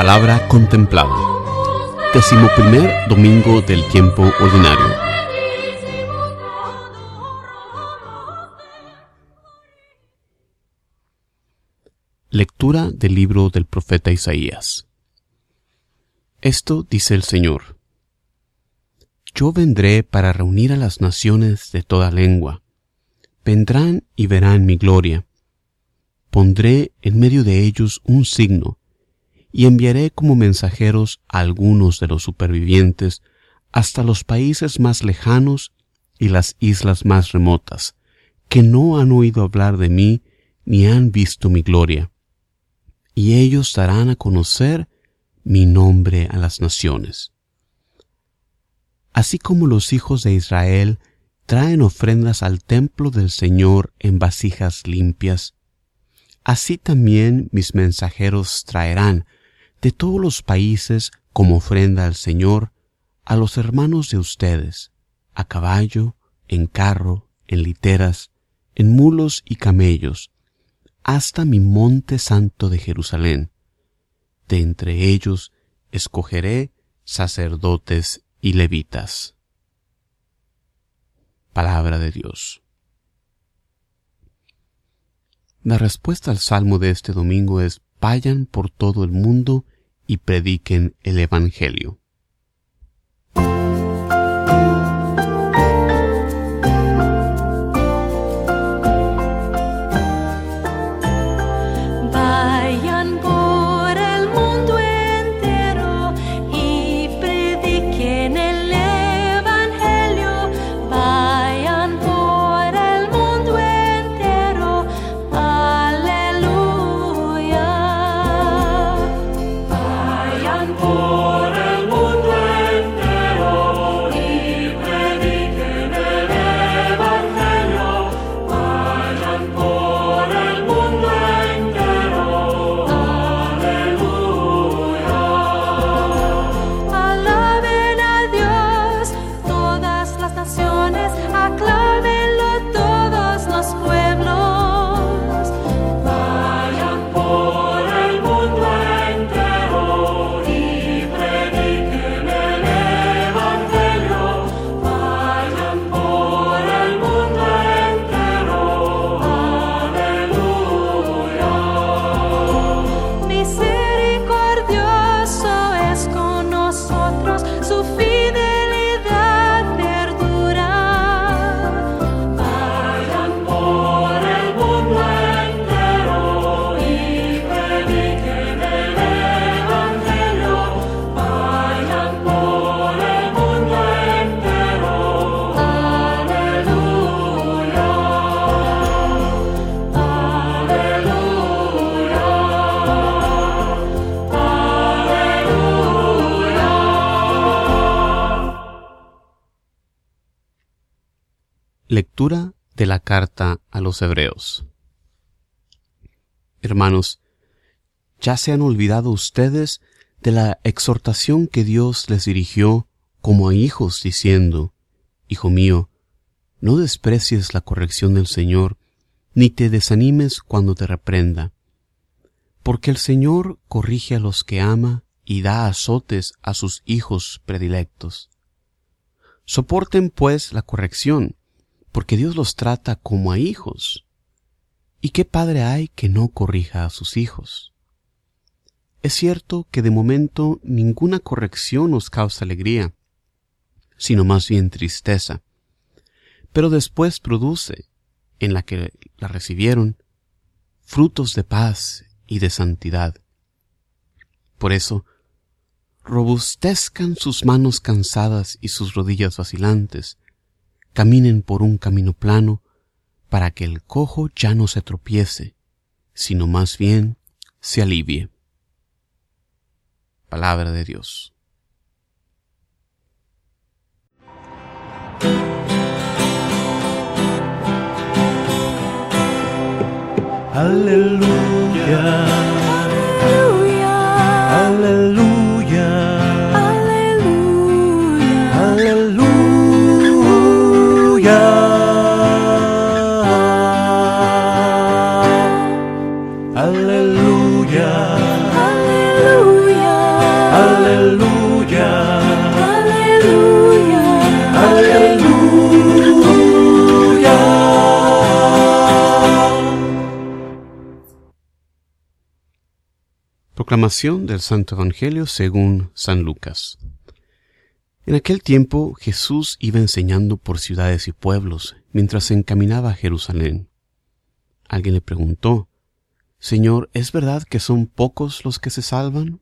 La palabra contemplada. Decimoprimer domingo del tiempo ordinario. Lectura del libro del profeta Isaías. Esto dice el Señor. Yo vendré para reunir a las naciones de toda lengua. Vendrán y verán mi gloria. Pondré en medio de ellos un signo y enviaré como mensajeros a algunos de los supervivientes hasta los países más lejanos y las islas más remotas, que no han oído hablar de mí ni han visto mi gloria. Y ellos darán a conocer mi nombre a las naciones. Así como los hijos de Israel traen ofrendas al templo del Señor en vasijas limpias, así también mis mensajeros traerán de todos los países como ofrenda al Señor a los hermanos de ustedes, a caballo, en carro, en literas, en mulos y camellos, hasta mi monte santo de Jerusalén. De entre ellos escogeré sacerdotes y levitas. Palabra de Dios. La respuesta al salmo de este domingo es vayan por todo el mundo y prediquen el Evangelio. Lectura de la carta a los Hebreos. Hermanos, ya se han olvidado ustedes de la exhortación que Dios les dirigió como a hijos, diciendo, Hijo mío, no desprecies la corrección del Señor, ni te desanimes cuando te reprenda, porque el Señor corrige a los que ama y da azotes a sus hijos predilectos. Soporten pues la corrección, porque Dios los trata como a hijos. ¿Y qué padre hay que no corrija a sus hijos? Es cierto que de momento ninguna corrección nos causa alegría, sino más bien tristeza, pero después produce, en la que la recibieron, frutos de paz y de santidad. Por eso, robustezcan sus manos cansadas y sus rodillas vacilantes, caminen por un camino plano para que el cojo ya no se tropiece, sino más bien se alivie. Palabra de Dios. Aleluya. Proclamación del Santo Evangelio según San Lucas. En aquel tiempo Jesús iba enseñando por ciudades y pueblos mientras se encaminaba a Jerusalén. Alguien le preguntó, Señor, ¿es verdad que son pocos los que se salvan?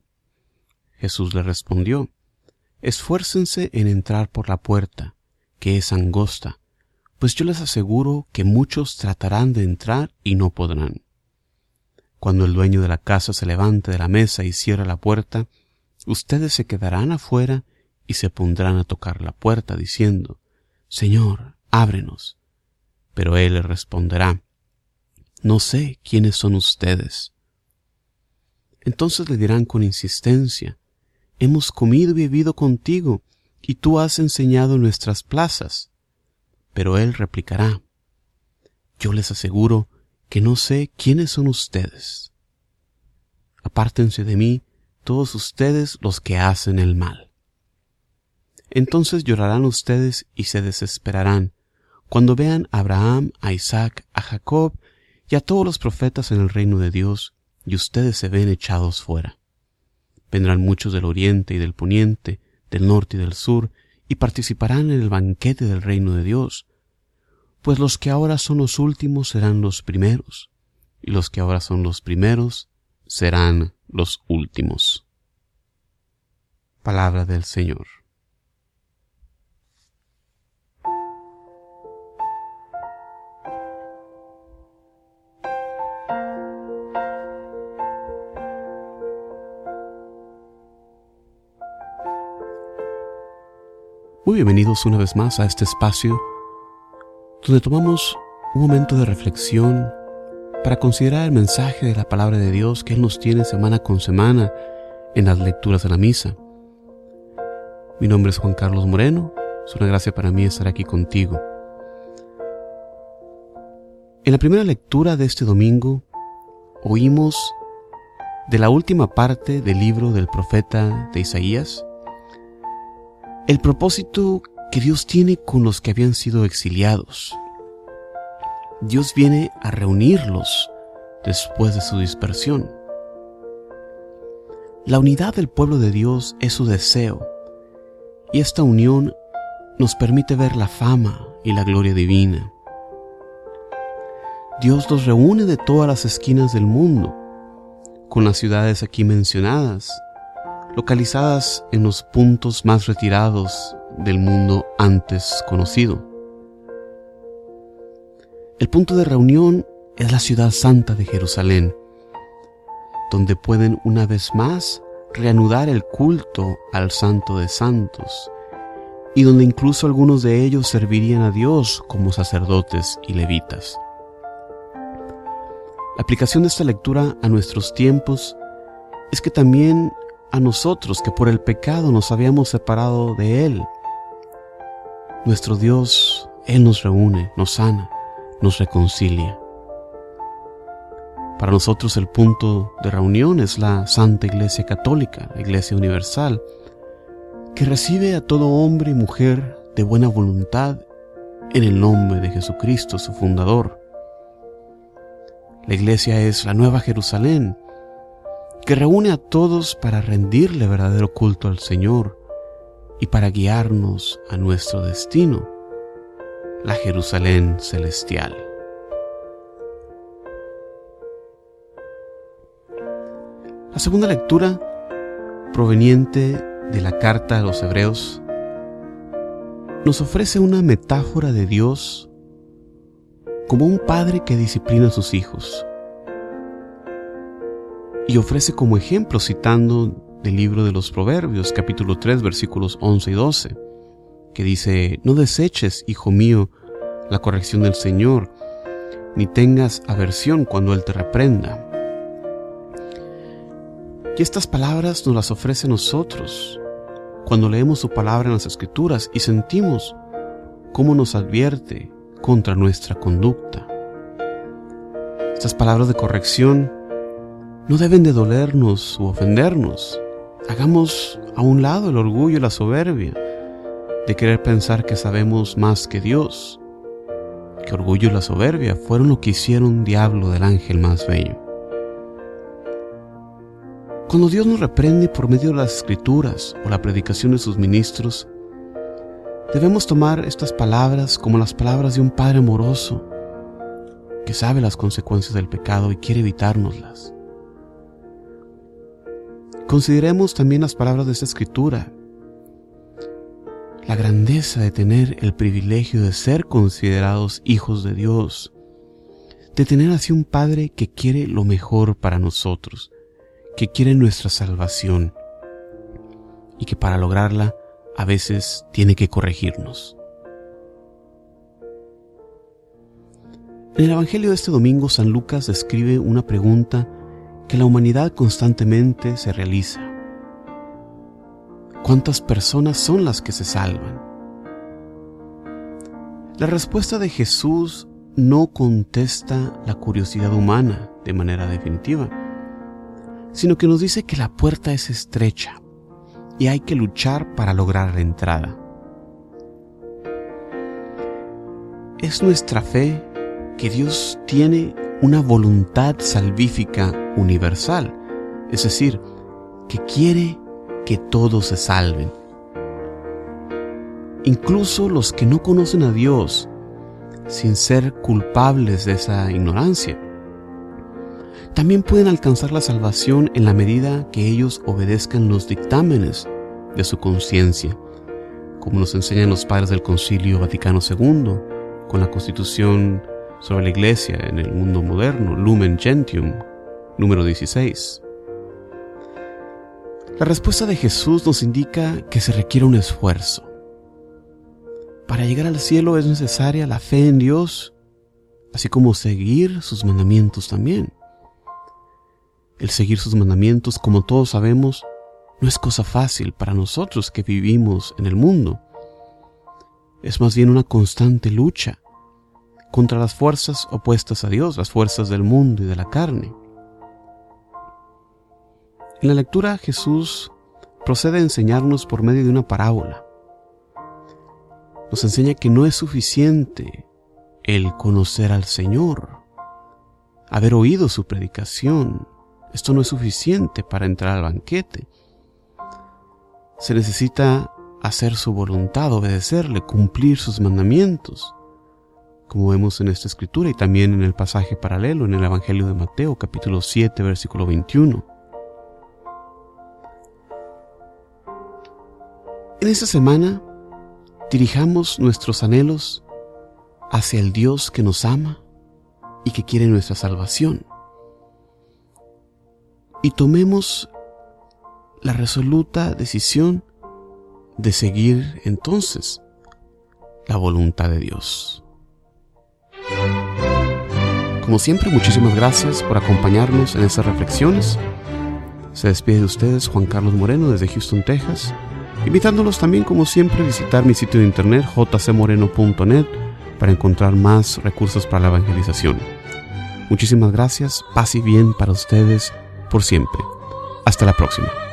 Jesús le respondió, Esfuércense en entrar por la puerta, que es angosta, pues yo les aseguro que muchos tratarán de entrar y no podrán. Cuando el dueño de la casa se levante de la mesa y cierre la puerta, ustedes se quedarán afuera y se pondrán a tocar la puerta diciendo, Señor, ábrenos. Pero él le responderá, No sé quiénes son ustedes. Entonces le dirán con insistencia, Hemos comido y bebido contigo, y tú has enseñado en nuestras plazas. Pero él replicará, Yo les aseguro que no sé quiénes son ustedes. Apártense de mí todos ustedes los que hacen el mal. Entonces llorarán ustedes y se desesperarán cuando vean a Abraham, a Isaac, a Jacob y a todos los profetas en el reino de Dios, y ustedes se ven echados fuera. Vendrán muchos del oriente y del poniente, del norte y del sur, y participarán en el banquete del reino de Dios, pues los que ahora son los últimos serán los primeros, y los que ahora son los primeros serán los últimos. Palabra del Señor. Muy bienvenidos una vez más a este espacio donde tomamos un momento de reflexión para considerar el mensaje de la palabra de Dios que Él nos tiene semana con semana en las lecturas de la misa. Mi nombre es Juan Carlos Moreno, es una gracia para mí estar aquí contigo. En la primera lectura de este domingo oímos de la última parte del libro del profeta de Isaías, el propósito que Dios tiene con los que habían sido exiliados. Dios viene a reunirlos después de su dispersión. La unidad del pueblo de Dios es su deseo, y esta unión nos permite ver la fama y la gloria divina. Dios los reúne de todas las esquinas del mundo, con las ciudades aquí mencionadas, localizadas en los puntos más retirados del mundo antes conocido. El punto de reunión es la ciudad santa de Jerusalén, donde pueden una vez más reanudar el culto al Santo de Santos, y donde incluso algunos de ellos servirían a Dios como sacerdotes y levitas. La aplicación de esta lectura a nuestros tiempos es que también a nosotros que por el pecado nos habíamos separado de Él, nuestro Dios, Él nos reúne, nos sana, nos reconcilia. Para nosotros el punto de reunión es la Santa Iglesia Católica, la Iglesia Universal, que recibe a todo hombre y mujer de buena voluntad en el nombre de Jesucristo, su fundador. La Iglesia es la Nueva Jerusalén, que reúne a todos para rendirle verdadero culto al Señor y para guiarnos a nuestro destino, la Jerusalén celestial. La segunda lectura, proveniente de la carta a los Hebreos, nos ofrece una metáfora de Dios como un padre que disciplina a sus hijos y ofrece como ejemplo citando del libro de los Proverbios, capítulo 3, versículos 11 y 12, que dice, no deseches, hijo mío, la corrección del Señor, ni tengas aversión cuando Él te reprenda. Y estas palabras nos las ofrece a nosotros cuando leemos su palabra en las Escrituras y sentimos cómo nos advierte contra nuestra conducta. Estas palabras de corrección no deben de dolernos u ofendernos, Hagamos a un lado el orgullo y la soberbia de querer pensar que sabemos más que Dios. Que orgullo y la soberbia fueron lo que hicieron diablo del ángel más bello. Cuando Dios nos reprende por medio de las escrituras o la predicación de sus ministros, debemos tomar estas palabras como las palabras de un Padre amoroso que sabe las consecuencias del pecado y quiere evitárnoslas. Consideremos también las palabras de esta escritura, la grandeza de tener el privilegio de ser considerados hijos de Dios, de tener así un Padre que quiere lo mejor para nosotros, que quiere nuestra salvación y que para lograrla a veces tiene que corregirnos. En el Evangelio de este domingo, San Lucas describe una pregunta que la humanidad constantemente se realiza. ¿Cuántas personas son las que se salvan? La respuesta de Jesús no contesta la curiosidad humana de manera definitiva, sino que nos dice que la puerta es estrecha y hay que luchar para lograr la entrada. Es nuestra fe que Dios tiene una voluntad salvífica universal, es decir, que quiere que todos se salven. Incluso los que no conocen a Dios, sin ser culpables de esa ignorancia, también pueden alcanzar la salvación en la medida que ellos obedezcan los dictámenes de su conciencia, como nos enseñan los padres del Concilio Vaticano II, con la Constitución sobre la Iglesia en el mundo moderno, Lumen Gentium, número 16. La respuesta de Jesús nos indica que se requiere un esfuerzo. Para llegar al cielo es necesaria la fe en Dios, así como seguir sus mandamientos también. El seguir sus mandamientos, como todos sabemos, no es cosa fácil para nosotros que vivimos en el mundo. Es más bien una constante lucha contra las fuerzas opuestas a Dios, las fuerzas del mundo y de la carne. En la lectura Jesús procede a enseñarnos por medio de una parábola. Nos enseña que no es suficiente el conocer al Señor, haber oído su predicación. Esto no es suficiente para entrar al banquete. Se necesita hacer su voluntad, obedecerle, cumplir sus mandamientos como vemos en esta escritura y también en el pasaje paralelo en el Evangelio de Mateo capítulo 7 versículo 21. En esta semana dirijamos nuestros anhelos hacia el Dios que nos ama y que quiere nuestra salvación. Y tomemos la resoluta decisión de seguir entonces la voluntad de Dios. Como siempre, muchísimas gracias por acompañarnos en estas reflexiones. Se despide de ustedes Juan Carlos Moreno desde Houston, Texas, invitándolos también como siempre a visitar mi sitio de internet jcmoreno.net para encontrar más recursos para la evangelización. Muchísimas gracias, paz y bien para ustedes por siempre. Hasta la próxima.